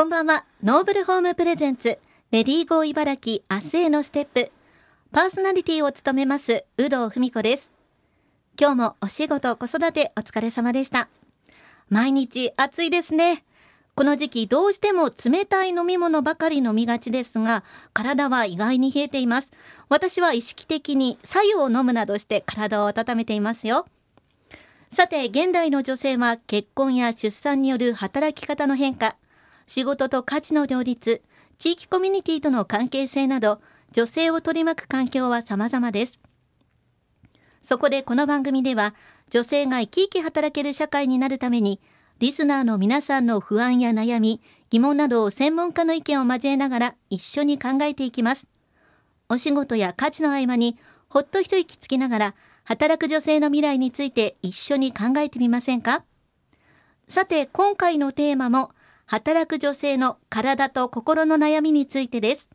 こんばんは。ノーブルホームプレゼンツ、レディーゴー茨城明日へのステップ。パーソナリティを務めます、有働文子です。今日もお仕事、子育てお疲れ様でした。毎日暑いですね。この時期どうしても冷たい飲み物ばかり飲みがちですが、体は意外に冷えています。私は意識的に白湯を飲むなどして体を温めていますよ。さて、現代の女性は結婚や出産による働き方の変化、仕事と価値の両立、地域コミュニティとの関係性など、女性を取り巻く環境は様々です。そこでこの番組では、女性が生き生き働ける社会になるために、リスナーの皆さんの不安や悩み、疑問などを専門家の意見を交えながら一緒に考えていきます。お仕事や家事の合間にほっと一息つきながら働く女性の未来について一緒に考えてみませんか？さて今回のテーマも働く女性の体と心の悩みについてです。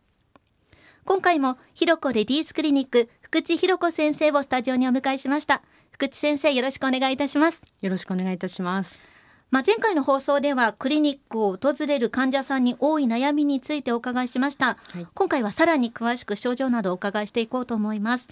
今回もひろこレディースクリニック福地ひろこ先生をスタジオにお迎えしました。福地先生よろしくお願いいたします。よろしくお願いいたします。まあ、前回の放送ではクリニックを訪れる患者さんに多い悩みについてお伺いしました、はい、今回はさらに詳しく症状などお伺いしていこうと思います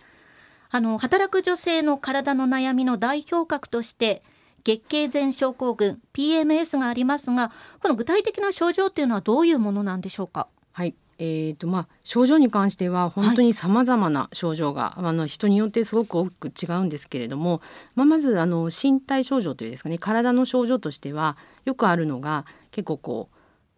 あの働く女性の体の悩みの代表格として月経前症候群 PMS がありますがこの具体的な症状っていうのはどういうものなんでしょうか？はい。えーとまあ、症状に関しては本当にさまざまな症状が、はい、あの人によってすごく大きく違うんですけれども、まあ、まずあの身体症状というですかね体の症状としてはよくあるのが結構こう、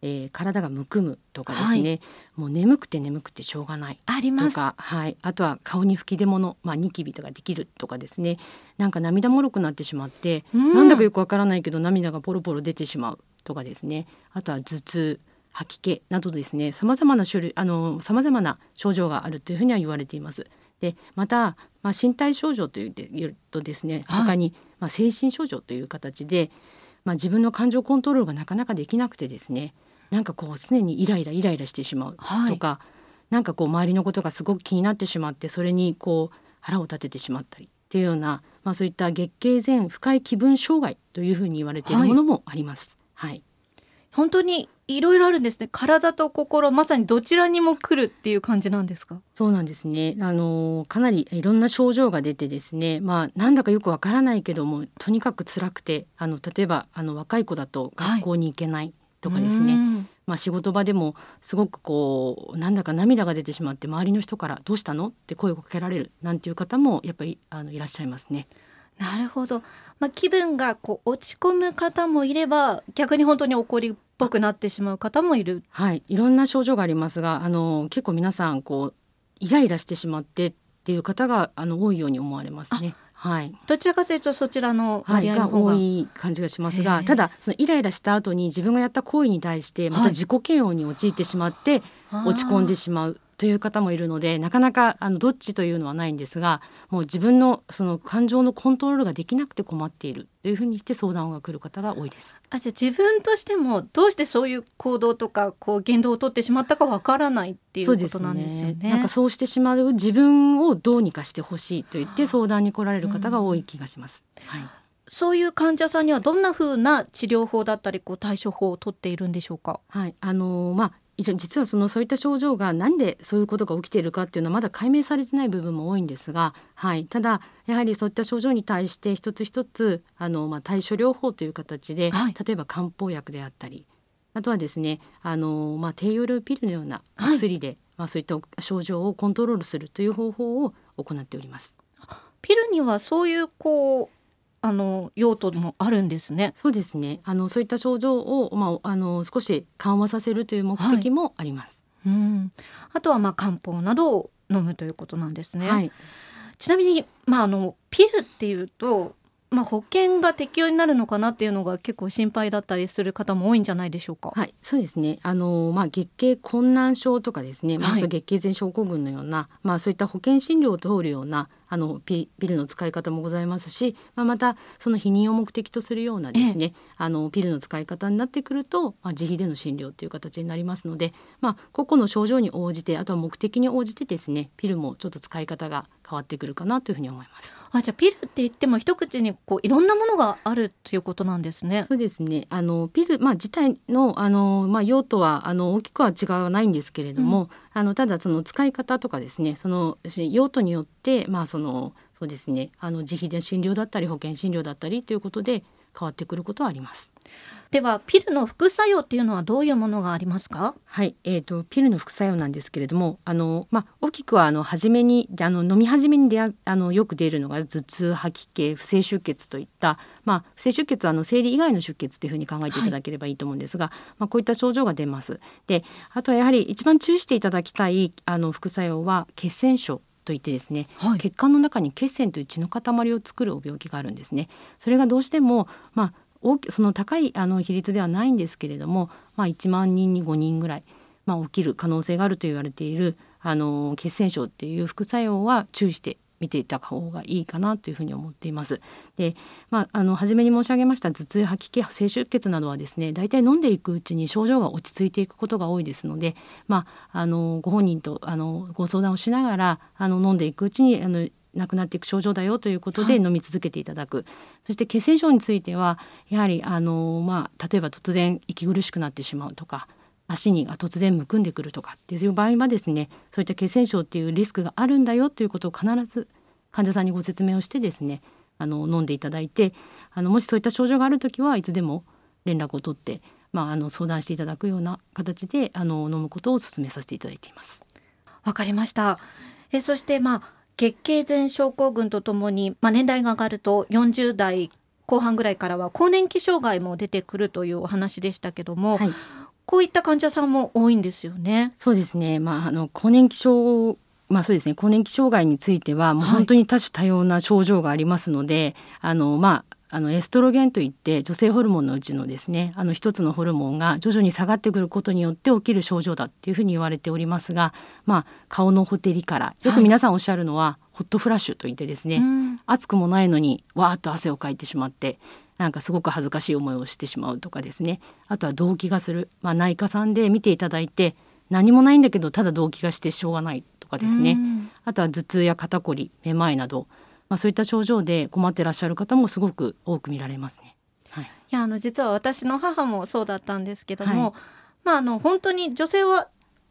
えー、体がむくむとかですね、はい、もう眠くて眠くてしょうがないとか。はい、あとは顔に吹き出物、まあ、ニキビとかできるとかですね。なんか涙もろくなってしまって、うん、なんだかよくわからないけど涙がポロポロ出てしまうとかですね。あとは頭痛吐き気などですね。さまざまな種類あのさまざまな症状があるというふうには言われています。でまた、まあ、身体症状というとですね他に、まあ、精神症状という形で、まあ、自分の感情コントロールがなかなかできなくてですねなんかこう常にイライライライラしてしまうとか、はい、なんかこう周りのことがすごく気になってしまってそれにこう腹を立ててしまったりっていうような、まあ、そういった月経前不快気分障害というふうに言われているものもあります。はい、はい。本当にいろいろあるんですね。体と心まさにどちらにも来るっていう感じなんですか？そうなんですね。あのかなりいろんな症状が出てですね。まあなんだかよくわからないけどもとにかく辛くてあの例えばあの若い子だと学校に行けないとかですね、はい、まあ、仕事場でもすごくこうなんだか涙が出てしまって周りの人から「どうしたの?」って声をかけられるなんていう方もやっぱりあのいらっしゃいますね。なるほど、まあ、気分がこう落ち込む方もいれば逆に本当に怒りぽくなってしまう方もいる。はい、いろんな症状がありますが、あの結構皆さんこうイライラしてしまってっていう方があの多いように思われますね。はい、どちらかというとそちらの割合の方が、はい、多い感じがしますがただそのイライラした後に自分がやった行為に対してまた自己嫌悪に陥ってしまって落ち込んでしまうという方もいるのでなかなかあのどっちというのはないんですがもう自分のその感情のコントロールができなくて困っているというふうにして相談が来る方が多いです。あじゃあ自分としてもどうしてそういう行動とかこう言動をとってしまったかわからないっていうことなんですよね。ねなんかそうしてしまう自分をどうにかしてほしいと言って相談に来られる方が多い気がします。はい。そういう患者さんにはどんな風な治療法だったりこう対処法をとっているんでしょうか？はい、あのまあ実はそのそういった症状が何でそういうことが起きているかっていうのはまだ解明されてない部分も多いんですが、はい、ただやはりそういった症状に対して一つ一つあの、まあ、対処療法という形で、はい、例えば漢方薬であったりあとはですねあの、まあ、低用量ピルのような薬で、はい、まあ、そういった症状をコントロールするという方法を行っております。ピルにはそういうこうあの用途もあるんですね。そうですね。あのそういった症状をまああの少し緩和させるという目的もあります。はい、うん。あとはまあ漢方などを飲むということなんですね。はい、ちなみにまああのピルっていうと。まあ、保険が適用になるのかなっていうのが結構心配だったりする方も多いんじゃないでしょうか。はい、そうですね。あのまあ月経困難症とかですね、まあ、月経前症候群のような、まあそういった保険診療を通るようなあのピピルの使い方もございますし、まあ、またその避妊を目的とするようなですね、あのピルの使い方になってくると、まあ、自費での診療という形になりますので、まあ、個々の症状に応じてあとは目的に応じてですねピルもちょっと使い方が変わってくるかなというふうに思います。あじゃあピルって言っても一口にこういろんなものがあるということなんですね。そうですねあのピル、まあ、自体のあの、まあ、用途はあの大きくは違わないんですけれども、うん、あのただその使い方とかですねその用途によって、まあ、そのそうですねあの自費で診療だったり保険診療だったりということで変わってくることはあります。ではピルの副作用っていうのはどういうものがありますか？はい、えーと、ピルの副作用なんですけれどもあの、まあ、大きくはあの初めにあの飲み始めに出あのよく出るのが頭痛吐き気不正出血といった、まあ、不正出血はあの生理以外の出血というふうに考えていただければいいと思うんですが、はい、まあ、こういった症状が出ます。であとはやはり一番注意していただきたいあの副作用は血栓症といってですね、はい、血管の中に血栓という血の塊を作る病気があるんですね。それがどうしても、まあ、大きその高いあの比率ではないんですけれども、まあ、1万人に5人ぐらい、まあ、起きる可能性があると言われているあの血栓症っていう副作用は注意して見ていた方がいいかなというふうに思っています。で、まあ、あの初めに申し上げました頭痛吐き気不正出血などはですね大体飲んでいくうちに症状が落ち着いていくことが多いですので、まあ、あのご本人とあのご相談をしながらあの飲んでいくうちにあのなくなっていく症状だよということで飲み続けていただく、はい、そして血栓症についてはやはりあの、まあ、例えば突然息苦しくなってしまうとか足に突然むくんでくるとかっていう場合はですねそういった血栓症っていうリスクがあるんだよということを必ず患者さんにご説明をしてですねあの飲んでいただいてあのもしそういった症状がある時はいつでも連絡を取って、まあ、あの相談していただくような形であの飲むことを勧めさせていただいています。わかりましたえそしてまあ月経前症候群とともに、まあ、年代が上がると40代後半ぐらいからは更年期障害も出てくるというお話でしたけども、はい、こういった患者さんも多いんですよね。そうですね。まああの更年期症まあそうですね更年期障害についてはもう本当に多種多様な症状がありますので、はい、あのまああのエストロゲンといって女性ホルモンのうちのですねあの一つのホルモンが徐々に下がってくることによって起きる症状だっていうふうに言われておりますが、まあ、顔のほてりからよく皆さんおっしゃるのは、はい、ホットフラッシュといってですね、うん、暑くもないのにわーっと汗をかいてしまってなんかすごく恥ずかしい思いをしてしまうとかですね。あとは動悸がする、まあ、内科さんで見ていただいて何もないんだけどただ動悸がしてしょうがないとかですね、うん、あとは頭痛や肩こりめまいなど。まあ、そういった症状で困ってらっしゃる方もすごく多く見られますね。はい、いやあの実は私の母もそうだったんですけども、はい、まああの本当に女性は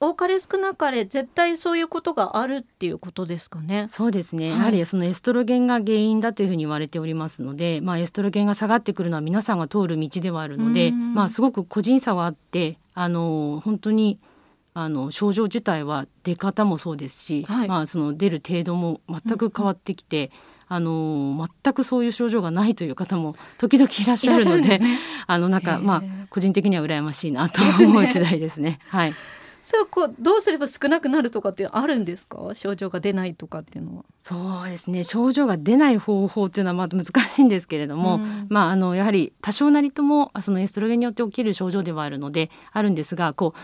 多かれ少なかれ絶対そういうことがあるっていうことですかね。そうですね。はい、やはりそのエストロゲンが原因だというふうに言われておりますので、まあエストロゲンが下がってくるのは皆さんが通る道ではあるので、まあすごく個人差はあって、あの本当にあの症状自体は出方もそうですし、はい、まあその出る程度も全く変わってきて。うんあの全くそういう症状がないという方も 時々いらっしゃるので、ね、あのなんかまあ個人的には羨ましいなと思う次第ですね。はい。それはこうどうすれば少なくなるとかってあるんですか？症状が出ないとかっていうのは。そうですね。症状が出ない方法っていうのはまあ難しいんですけれども、うん、まああのやはり多少なりともそのエストロゲンによって起きる症状ではあるのであるんですがこう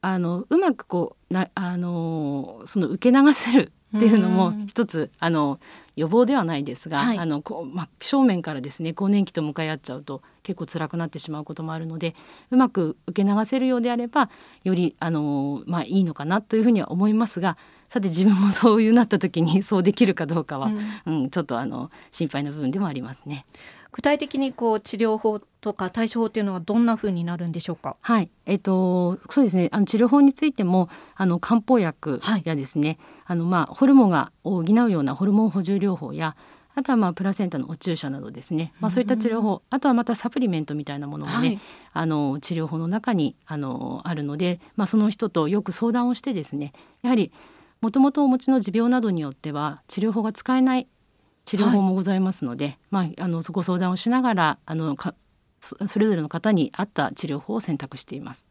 あのうまくこうなあのその受け流せるっていうのも一つあの予防ではないですが、はい、あのこう真正面からですね更年期と向かい合っちゃうと結構辛くなってしまうこともあるのでうまく受け流せるようであればよりあの、まあ、いいのかなというふうには思いますがさて自分もそういうなった時に そうできるかどうかは、うん、うん、ちょっとあの心配な部分でもありますね。具体的にこう治療法とか対処法っていうのはどんな風になるんでしょうか？はい、えっ、とそうですね。あの治療法についてもあの漢方薬やですね、はい、あのまあホルモンが補うようなホルモン補充療法やあとはまあプラセンタのお注射などですね、まあ、そういった治療法、あとはまたサプリメントみたいなものもね、はい、あの治療法の中にあのあるので、まあ、その人とよく相談をしてですねやはりもともとお持ちの持病などによっては治療法が使えない治療法もございますので、はい、まあ、あのご相談をしながらあのかそれぞれの方に合った治療法を選択しています。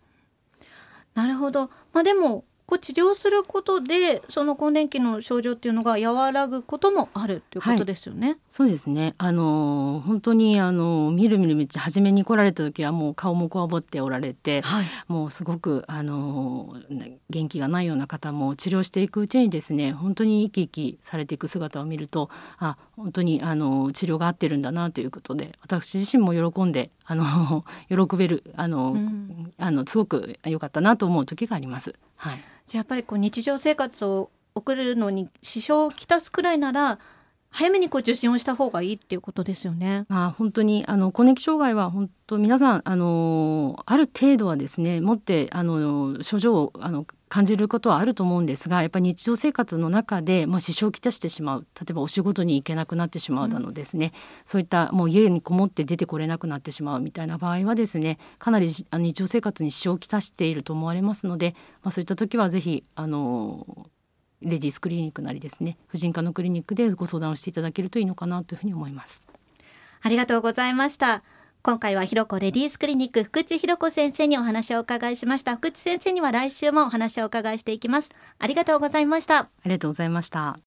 なるほど、まあ、でもこう治療することでその更年期の症状っていうのが和らぐこともあるということですよね。はい、そうですね。あの本当にあのみるみるみち初めに来られた時はもう顔もこわぼっておられて、はい、もうすごくあの元気がないような方も治療していくうちにですね、本当に生き生きされていく姿を見ると、あ本当にあの治療が合ってるんだなということで、私自身も喜んであの 喜べるあの、うん、あのすごく良かったなと思う時があります。はい。じゃあやっぱりこう日常生活を送るのに支障をきたすくらいなら早めにこう受診をした方がいいっていうことですよね。まあ本当にあの更年期障害は本当皆さんあのある程度はですね持ってあの症状をあの感じることはあると思うんですがやっぱり日常生活の中で、まあ、支障をきたしてしまう例えばお仕事に行けなくなってしまうなどですね、うん、そういったもう家にこもって出てこれなくなってしまうみたいな場合はですねかなり日常生活に支障をきたしていると思われますので、まあ、そういった時はぜひあのレディースクリニックなりですね婦人科のクリニックでご相談をしていただけるといいのかなというふうに思います。ありがとうございました。今回はひろこレディースクリニック福地ひろこ先生にお話をお伺いしました。福地先生には来週もお話をお伺いしていきます。ありがとうございました。ありがとうございました。